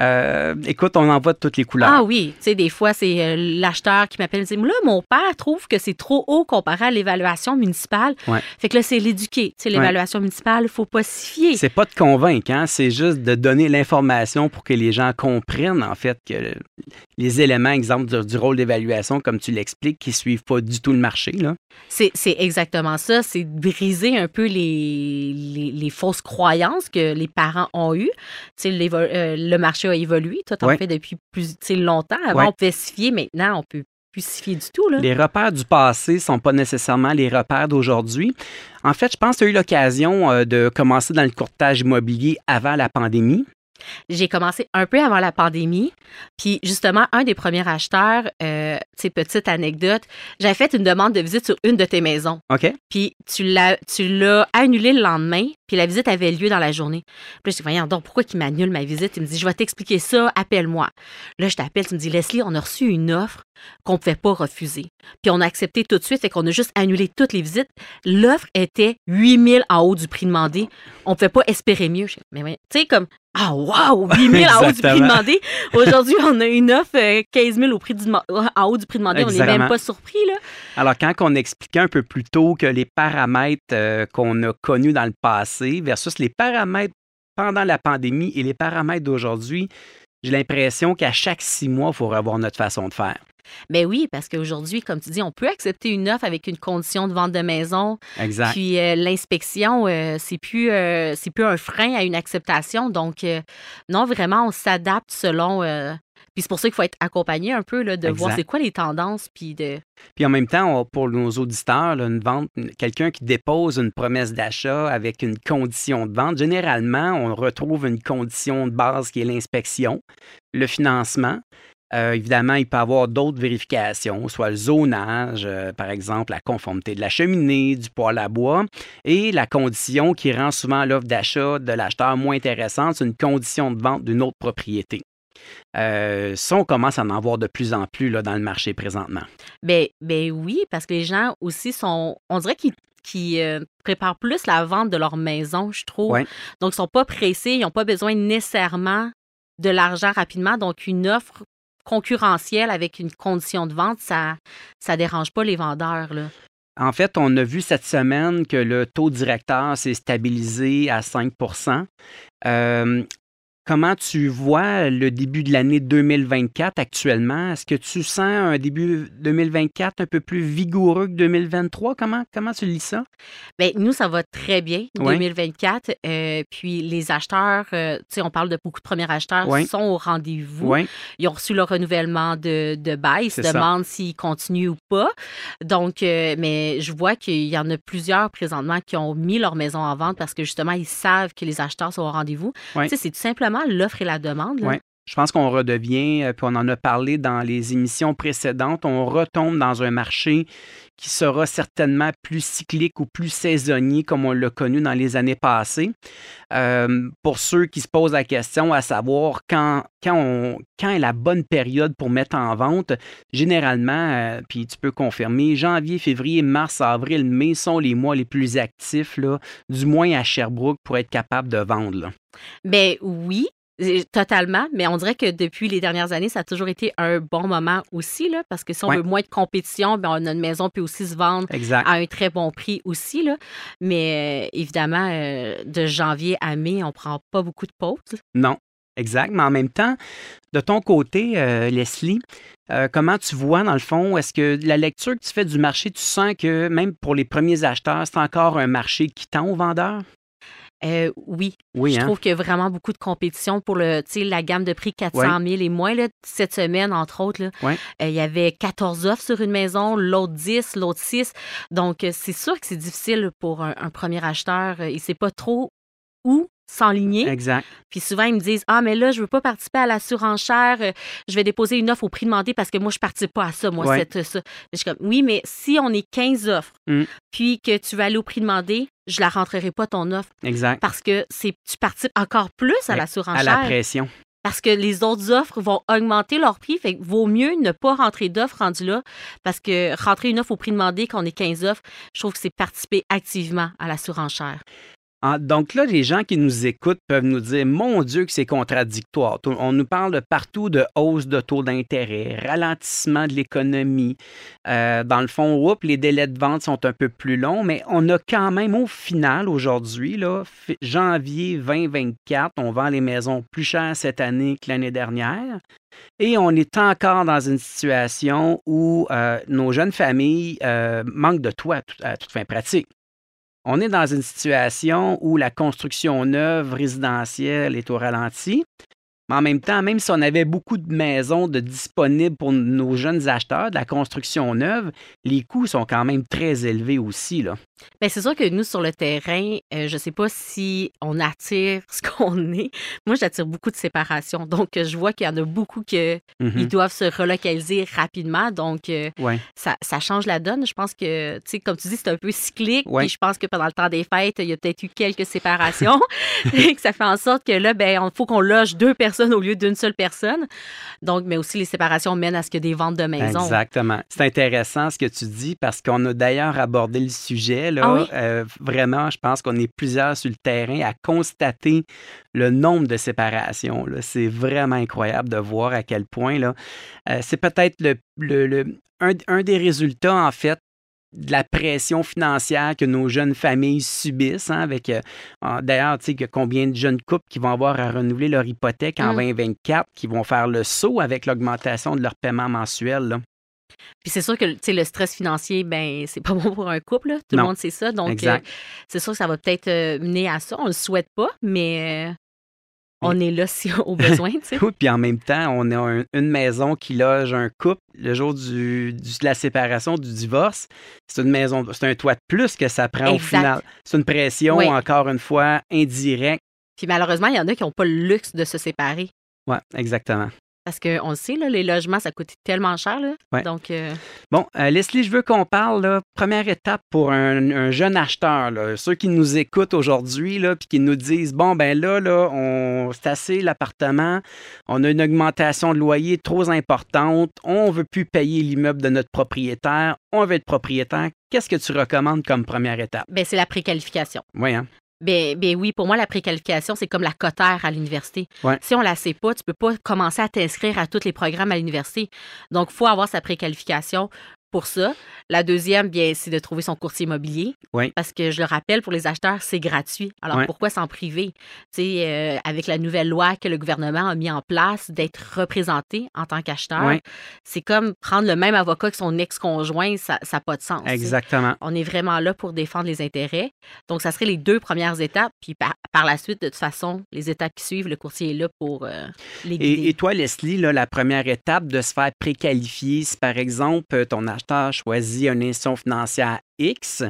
euh, Écoute, on en voit de toutes les couleurs. Ah oui, tu sais, des fois, c'est euh, l'acheteur qui m'appelle et dit Là, mon père trouve que c'est trop haut comparé à l'évaluation municipale. Fait que là, c'est l'éduquer. Tu sais, l'évaluation municipale, il faut pas s'y fier. C'est pas de convaincre, hein? c'est juste de donner l'information pour que les gens gens comprennent en fait que les éléments, exemple du, rôle d'évaluation, comme tu l'expliques, qui suivent pas du tout le marché. C'est, exactement ça. C'est briser un peu les, les, fausses croyances que les parents ont eues. Euh, le marché a évolué. Toi, tu en fais depuis plus longtemps. Avant, on pouvait se fier. Maintenant, on peut plus se fier du tout. Là. Les repères du passé sont pas nécessairement les repères d'aujourd'hui. En fait, je pense que tu as eu l'occasion euh, de commencer dans le courtage immobilier avant la pandémie. J'ai commencé un peu avant la pandémie. Puis justement, un des premiers acheteurs, euh, petite anecdote, j'avais fait une demande de visite sur une de tes maisons. OK. Puis tu l'as, tu l'as annulé le lendemain, puis la visite avait lieu dans la journée. Puis je dis, voyons donc, pourquoi il m'annule ma visite? Il me dit, je vais t'expliquer ça, appelle-moi. Là, je t'appelle, tu me dis, Leslie, on a reçu une offre qu'on ne pouvait pas refuser. Puis on a accepté tout de suite, fait qu'on a juste annulé toutes les visites. L'offre était 8000 en haut du prix demandé. On ne pouvait pas espérer mieux. Mais tu sais, comme, ah, wow! 8 000 en haut du prix demandé. Aujourd'hui, on a une offre 15 euh, 000 au prix du, en haut du prix demandé. On n'est même pas surpris. Là. Alors, quand on expliquait un peu plus tôt que les paramètres euh, qu'on a connus dans le passé versus les paramètres pendant la pandémie et les paramètres d'aujourd'hui, j'ai l'impression qu'à chaque six mois, il faut revoir notre façon de faire. Mais ben oui, parce qu'aujourd'hui, comme tu dis, on peut accepter une offre avec une condition de vente de maison. Exact. Puis euh, l'inspection, euh, c'est plus euh, c'est plus un frein à une acceptation. Donc non, vraiment, on s'adapte selon. puis c'est pour ça qu'il faut être accompagné un peu là, de voir c'est quoi les tendances, puis de. Puis en même temps, pour nos auditeurs, une vente, quelqu'un qui dépose une promesse d'achat avec une condition de vente, généralement, on retrouve une condition de base qui est l'inspection, le financement. Euh, évidemment, il peut y avoir d'autres vérifications, soit le zonage, euh, par exemple, la conformité de la cheminée, du poêle à bois, et la condition qui rend souvent l'offre d'achat de l'acheteur moins intéressante, c'est une condition de vente d'une autre propriété. Euh, ça, on commence à en voir de plus en plus là, dans le marché présentement. Ben, ben oui, parce que les gens aussi sont, on dirait qu'ils préparent plus la vente de leur maison, je trouve. Donc, ils ne sont pas pressés, ils n'ont pas besoin nécessairement de l'argent rapidement. Donc, une offre concurrentiel avec une condition de vente, ça ne dérange pas les vendeurs. En fait, on a vu cette semaine que le taux directeur s'est stabilisé à 5 Comment tu vois le début de l'année 2024 actuellement? Est-ce que tu sens un début 2024 un peu plus vigoureux que 2023? Comment, comment tu lis ça? Bien, nous, ça va très bien, 2024. Euh, puis les acheteurs, euh, tu sais, on parle de beaucoup de premiers acheteurs, sont au rendez-vous. Ils ont reçu le renouvellement de, de bail. Ils se demandent s'ils continuent ou pas. Donc, euh, mais je vois qu'il y en a plusieurs présentement qui ont mis leur maison en vente parce que justement, ils savent que les acheteurs sont au rendez-vous. Tu sais, c'est tout simplement l'offre et la demande. Je pense qu'on redevient, euh, puis on en a parlé dans les émissions précédentes, on retombe dans un marché qui sera certainement plus cyclique ou plus saisonnier comme on l'a connu dans les années passées. Euh, pour ceux qui se posent la question à savoir quand, est la bonne période pour mettre en vente, généralement, euh, puis tu peux confirmer, janvier, février, mars, avril, mai sont les mois les plus actifs, là, du moins à Sherbrooke, pour être capable de vendre. Bien oui, Totalement, mais on dirait que depuis les dernières années, ça a toujours été un bon moment aussi, là, parce que si on veut moins de compétition, bien, notre maison peut aussi se vendre à un très bon prix aussi. Là. Mais euh, évidemment, euh, de janvier à mai, on ne prend pas beaucoup de pauses. Non, exact. Mais en même temps, de ton côté, euh, Leslie, comment tu vois, dans le fond, est-ce que la lecture que tu fais du marché, tu sens que même pour les premiers acheteurs, c'est encore un marché qui tend aux vendeurs? Euh, oui. oui. Je hein? trouve qu'il y a vraiment beaucoup de compétition pour le, la gamme de prix 400 000 et moins. Là, cette semaine, entre autres, euh, il y avait 14 offres sur une maison, l'autre 10, l'autre 6. Donc, euh, c'est sûr que c'est difficile pour un, premier acheteur. Il ne sait pas trop où s'enligner. Exact. Puis souvent, ils me disent Ah, mais là, je ne veux pas participer à la surenchère, je vais déposer une offre au prix demandé parce que moi, je ne participe pas à ça, moi, cette, ça. Je suis comme Oui, mais si on est 15 offres, mmh. puis que tu vas aller au prix demandé, je la rentrerai pas ton offre. Exact. Parce que c'est tu participes encore plus à la surenchère. À la pression. Parce que les autres offres vont augmenter leur prix. Fait que vaut mieux ne pas rentrer d'offres rendu là. Parce que rentrer une offre au prix demandé quand on est 15 offres, je trouve que c'est participer activement à la surenchère. Donc là, les gens qui nous écoutent peuvent nous dire Mon Dieu, que c'est contradictoire. On nous parle partout de hausse de taux d'intérêt, ralentissement de l'économie. Euh, dans le fond, les délais de vente sont un peu plus longs, mais on a quand même au final, aujourd'hui, janvier 2024, on vend les maisons plus chères cette année que l'année dernière. Et on est encore dans une situation où euh, nos jeunes familles euh, manquent de toit à toute fin pratique. On est dans une situation où la construction neuve résidentielle est au ralenti. Mais en même temps, même si on avait beaucoup de maisons de disponibles pour nos jeunes acheteurs de la construction neuve, les coûts sont quand même très élevés aussi. Bien, c'est sûr que nous, sur le terrain, euh, je ne sais pas si on attire ce qu'on est. Moi, j'attire beaucoup de séparation. Donc, je vois qu'il y en a beaucoup qui mm-hmm. doivent se relocaliser rapidement. Donc, euh, ça, ça, change la donne. Je pense que, tu sais, comme tu dis, c'est un peu cyclique. Et je pense que pendant le temps des fêtes, il y a peut-être eu quelques séparations. et que ça fait en sorte que là, ben, il faut qu'on loge deux personnes au lieu d'une seule personne. Donc, mais aussi, les séparations mènent à ce ait des ventes de maisons. Exactement. C'est intéressant ce que tu dis parce qu'on a d'ailleurs abordé le sujet ah euh, vraiment, je pense qu'on est plusieurs sur le terrain à constater le nombre de séparations. C'est vraiment incroyable de voir à quel point. Là, euh, c'est peut-être le, un, des résultats, en fait, de la pression financière que nos jeunes familles subissent, hein, avec euh, d'ailleurs, tu sais, combien de jeunes couples qui vont avoir à renouveler leur hypothèque en 2024, mmh. qui vont faire le saut avec l'augmentation de leur paiement mensuel. Là. Puis c'est sûr que le stress financier, ben c'est pas bon pour un couple. Tout le monde sait ça. Donc, euh, c'est sûr que ça va peut-être euh, mener à ça. On le souhaite pas, mais euh, on est là si au besoin. oui, puis en même temps, on a une maison qui loge un couple le jour du, de la séparation, du divorce. C'est une maison, c'est un toit de plus que ça prend au final. C'est une pression, encore une fois, indirecte. Puis malheureusement, il y en a qui n'ont pas le luxe de se séparer. Oui, exactement. Parce qu'on le sait, là, les logements, ça coûte tellement cher. Là. Donc, euh, Bon, euh, Leslie, je veux qu'on parle, là, première étape pour un, jeune acheteur, ceux qui nous écoutent aujourd'hui, puis qui nous disent, bon, ben là, là on, c'est assez l'appartement, on a une augmentation de loyer trop importante, on ne veut plus payer l'immeuble de notre propriétaire, on veut être propriétaire. Qu'est-ce que tu recommandes comme première étape? Ben, c'est la préqualification. Oui, hein? Ben, ben, oui, pour moi, la préqualification, c'est comme la cotère à l'université. Si on ne la sait pas, tu ne peux pas commencer à t'inscrire à tous les programmes à l'université. Donc, il faut avoir sa préqualification pour ça. La deuxième, bien, c'est de trouver son courtier immobilier. Oui. Parce que je le rappelle, pour les acheteurs, c'est gratuit. Alors pourquoi s'en priver? Tu sais, euh, avec la nouvelle loi que le gouvernement a mis en place d'être représenté en tant qu'acheteur, c'est comme prendre le même avocat que son ex-conjoint, ça n'a pas de sens. Exactement. On est vraiment là pour défendre les intérêts. Donc, ça serait les deux premières étapes. Puis par, la suite, de toute façon, les étapes qui suivent, le courtier est là pour euh, les guider. Et, toi, Leslie, là, la première étape de se faire préqualifier, si par exemple, ton acheteur choisi une institution financière X,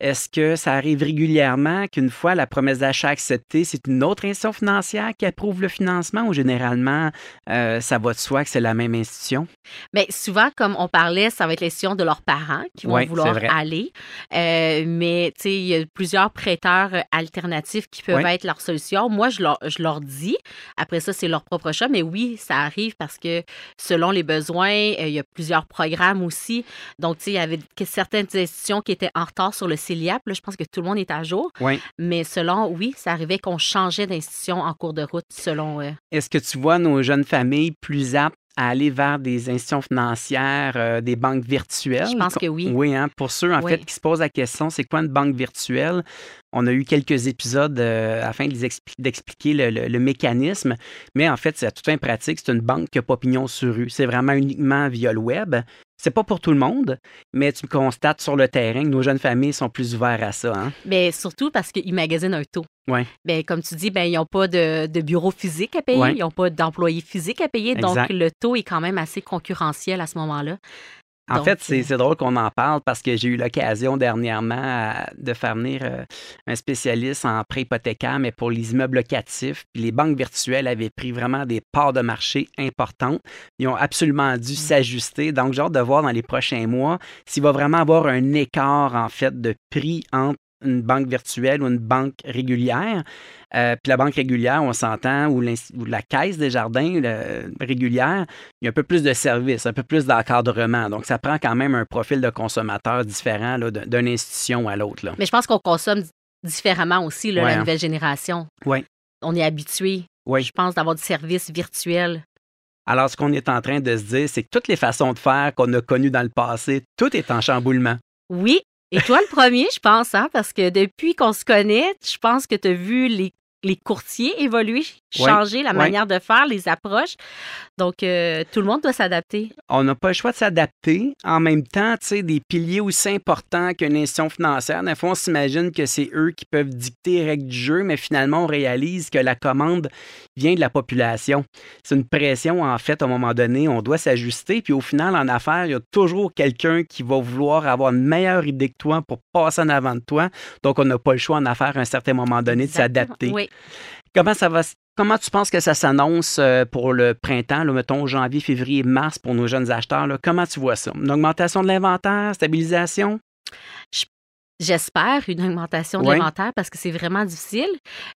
est-ce que ça arrive régulièrement qu'une fois la promesse d'achat acceptée, c'est une autre institution financière qui approuve le financement ou généralement, euh, ça va de soi que c'est la même institution? Bien, souvent, comme on parlait, ça va être l'institution de leurs parents qui vont vouloir aller. Euh, mais, tu sais, il y a plusieurs prêteurs alternatifs qui peuvent être leur solution. Moi, je leur, je leur dis, après ça, c'est leur propre choix, mais oui, ça arrive parce que selon les besoins, euh, il y a plusieurs programmes aussi. Donc, tu sais, il y avait certaines institutions qui étaient en retard sur le CELIAP. je pense que tout le monde est à jour. Oui. Mais selon, oui, ça arrivait qu'on changeait d'institution en cours de route selon. Euh, Est-ce que tu vois nos jeunes familles plus aptes à aller vers des institutions financières, euh, des banques virtuelles? Je pense que oui. Oui, hein? pour ceux, en fait, qui se posent la question, c'est quoi une banque virtuelle? On a eu quelques épisodes euh, afin d'expliquer le, mécanisme, mais en fait, c'est à toute fin pratique, c'est une banque qui n'a pas pignon sur rue. C'est vraiment uniquement via le web. C'est pas pour tout le monde, mais tu constates sur le terrain que nos jeunes familles sont plus ouvertes à ça. Hein? Bien, surtout parce qu'ils magasinent un taux. Ouais. Bien, comme tu dis, ben, ils n'ont pas de, bureau physique à payer, ils n'ont pas d'employés physiques à payer, donc le taux est quand même assez concurrentiel à ce moment-là. En fait, euh, c'est drôle qu'on en parle parce que j'ai eu l'occasion dernièrement de faire venir euh, un spécialiste en prêt hypothécaire, mais pour les immeubles locatifs. Puis les banques virtuelles avaient pris vraiment des parts de marché importantes. Ils ont absolument dû mmh. s'ajuster. Donc, j'ai hâte de voir dans les prochains mois s'il va vraiment avoir un écart, en fait, de prix entre une banque virtuelle ou une banque régulière. Euh, puis la banque régulière, on s'entend, ou, la caisse des jardins régulière, il y a un peu plus de services, un peu plus d'encadrement. Donc, ça prend quand même un profil de consommateur différent d'une institution à l'autre. Mais je pense qu'on consomme différemment aussi, là, Ouais, la hein. nouvelle génération. Ouais. On est habitué, Oui. je pense, d'avoir du service virtuel. Alors, ce qu'on est en train de se dire, c'est que toutes les façons de faire qu'on a connues dans le passé, tout est en chamboulement. Oui. Et toi, le premier, je pense, hein, parce que depuis qu'on se connaît, je pense que tu as vu les, les courtiers évoluer, changer la manière de faire, les approches. Donc, euh, tout le monde doit s'adapter. On n'a pas le choix de s'adapter. En même temps, tu sais, des piliers aussi importants qu'une institution financière, des fois, on s'imagine que c'est eux qui peuvent dicter les règles du jeu, mais finalement, on réalise que la commande vient de la population. C'est une pression, en fait, à un moment donné. On doit s'ajuster. Puis au final, en affaires, il y a toujours quelqu'un qui va vouloir avoir une meilleure idée que toi pour passer en avant de toi. Donc, on n'a pas le choix en affaires à un certain moment donné de s'adapter. Oui. Comment ça va? Comment tu penses que ça s'annonce euh, pour le printemps, là, mettons janvier, février, mars pour nos jeunes acheteurs? Comment tu vois ça? Une augmentation de l'inventaire, stabilisation? J'espère une augmentation de Ouais. l'inventaire parce que c'est vraiment difficile.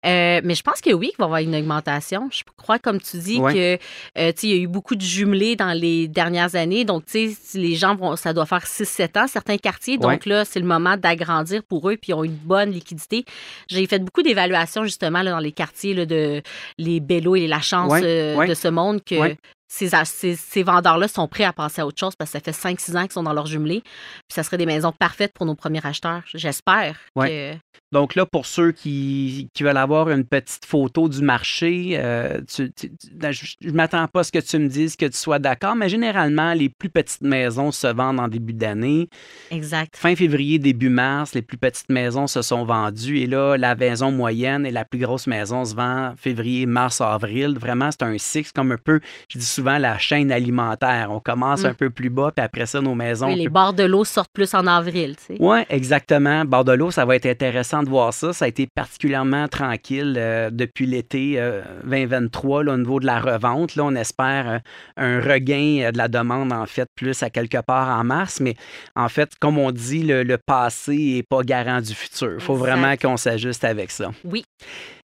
Euh, mais je pense que oui, qu'il va y avoir une augmentation. Je crois, comme tu dis, Ouais. que euh, il y a eu beaucoup de jumelés dans les dernières années. Donc, tu sais, les gens vont, ça doit faire 6-7 ans, certains quartiers. Donc là, c'est le moment d'agrandir pour eux, puis ils ont une bonne liquidité. J'ai fait beaucoup d'évaluations, justement, là, dans les quartiers là, de les Bello et la chance euh, de ce monde que. Ces, ces, ces vendeurs-là sont prêts à passer à autre chose parce que ça fait 5-6 ans qu'ils sont dans leur jumelé. Puis ça serait des maisons parfaites pour nos premiers acheteurs. J'espère Ouais. que Donc là, pour ceux qui, qui veulent avoir une petite photo du marché, euh, tu- tu- tu- ben, je ne m'attends pas à ce que tu me dises que tu sois d'accord, mais généralement, les plus petites maisons se vendent en début d'année. Exact. Fin février, début mars, les plus petites maisons se sont vendues et là, la maison moyenne et la plus grosse maison se vend février, mars, avril. Vraiment, c'est un cycle comme un peu, je dis souvent, la chaîne alimentaire. On commence Mm. un peu plus bas, puis après ça, nos maisons... Oui, les bords de l'eau sortent plus en avril, tu sais. Oui, exactement. Bord de l'eau, ça va être intéressant de voir ça. Ça a été particulièrement tranquille euh, depuis l'été euh, 2023 là, au niveau de la revente. Là, on espère euh, un regain euh, de la demande, en fait, plus à quelque part en mars. Mais en fait, comme on dit, le, le passé n'est pas garant du futur. Il faut Exact. vraiment qu'on s'ajuste avec ça. Oui.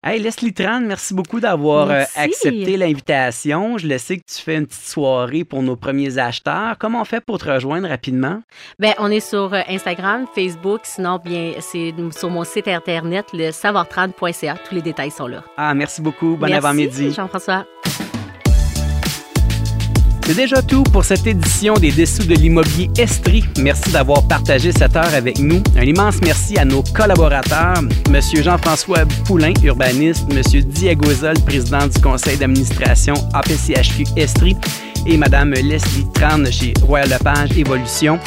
Hey, Leslie Tran, merci beaucoup d'avoir euh, accepté l'invitation. Je le sais que tu fais une petite soirée pour nos premiers acheteurs. Comment on fait pour te rejoindre rapidement? Ben, on est sur euh, Instagram, Facebook, sinon, bien, c'est sur mon site internet, le savoir30.ca. Tous les détails sont là. Ah, merci beaucoup. Bon Merci, avant-midi. Jean-François. C'est déjà tout pour cette édition des Dessous de l'immobilier Estrie. Merci d'avoir partagé cette heure avec nous. Un immense merci à nos collaborateurs, Monsieur Jean-François Poulain, urbaniste, Monsieur Diego Zol, président du conseil d'administration APCHQ Estrie, et Madame Leslie Tran chez Royal Lepage Évolution.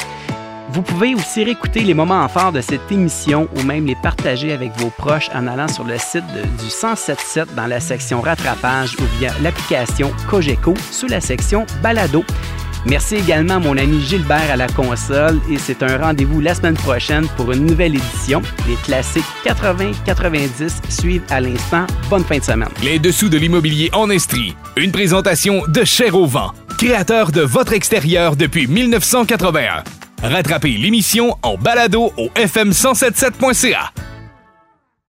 Vous pouvez aussi réécouter les moments forts de cette émission ou même les partager avec vos proches en allant sur le site du 1077 dans la section rattrapage ou via l'application Cogeco sous la section Balado. Merci également à mon ami Gilbert à la console et c'est un rendez-vous la semaine prochaine pour une nouvelle édition. Les classiques 80-90 suivent à l'instant. Bonne fin de semaine. Les dessous de l'immobilier en Estrie. Une présentation de Cher au vent, créateur de votre extérieur depuis 1981. Rattrapez l'émission en balado au fm1077.ca.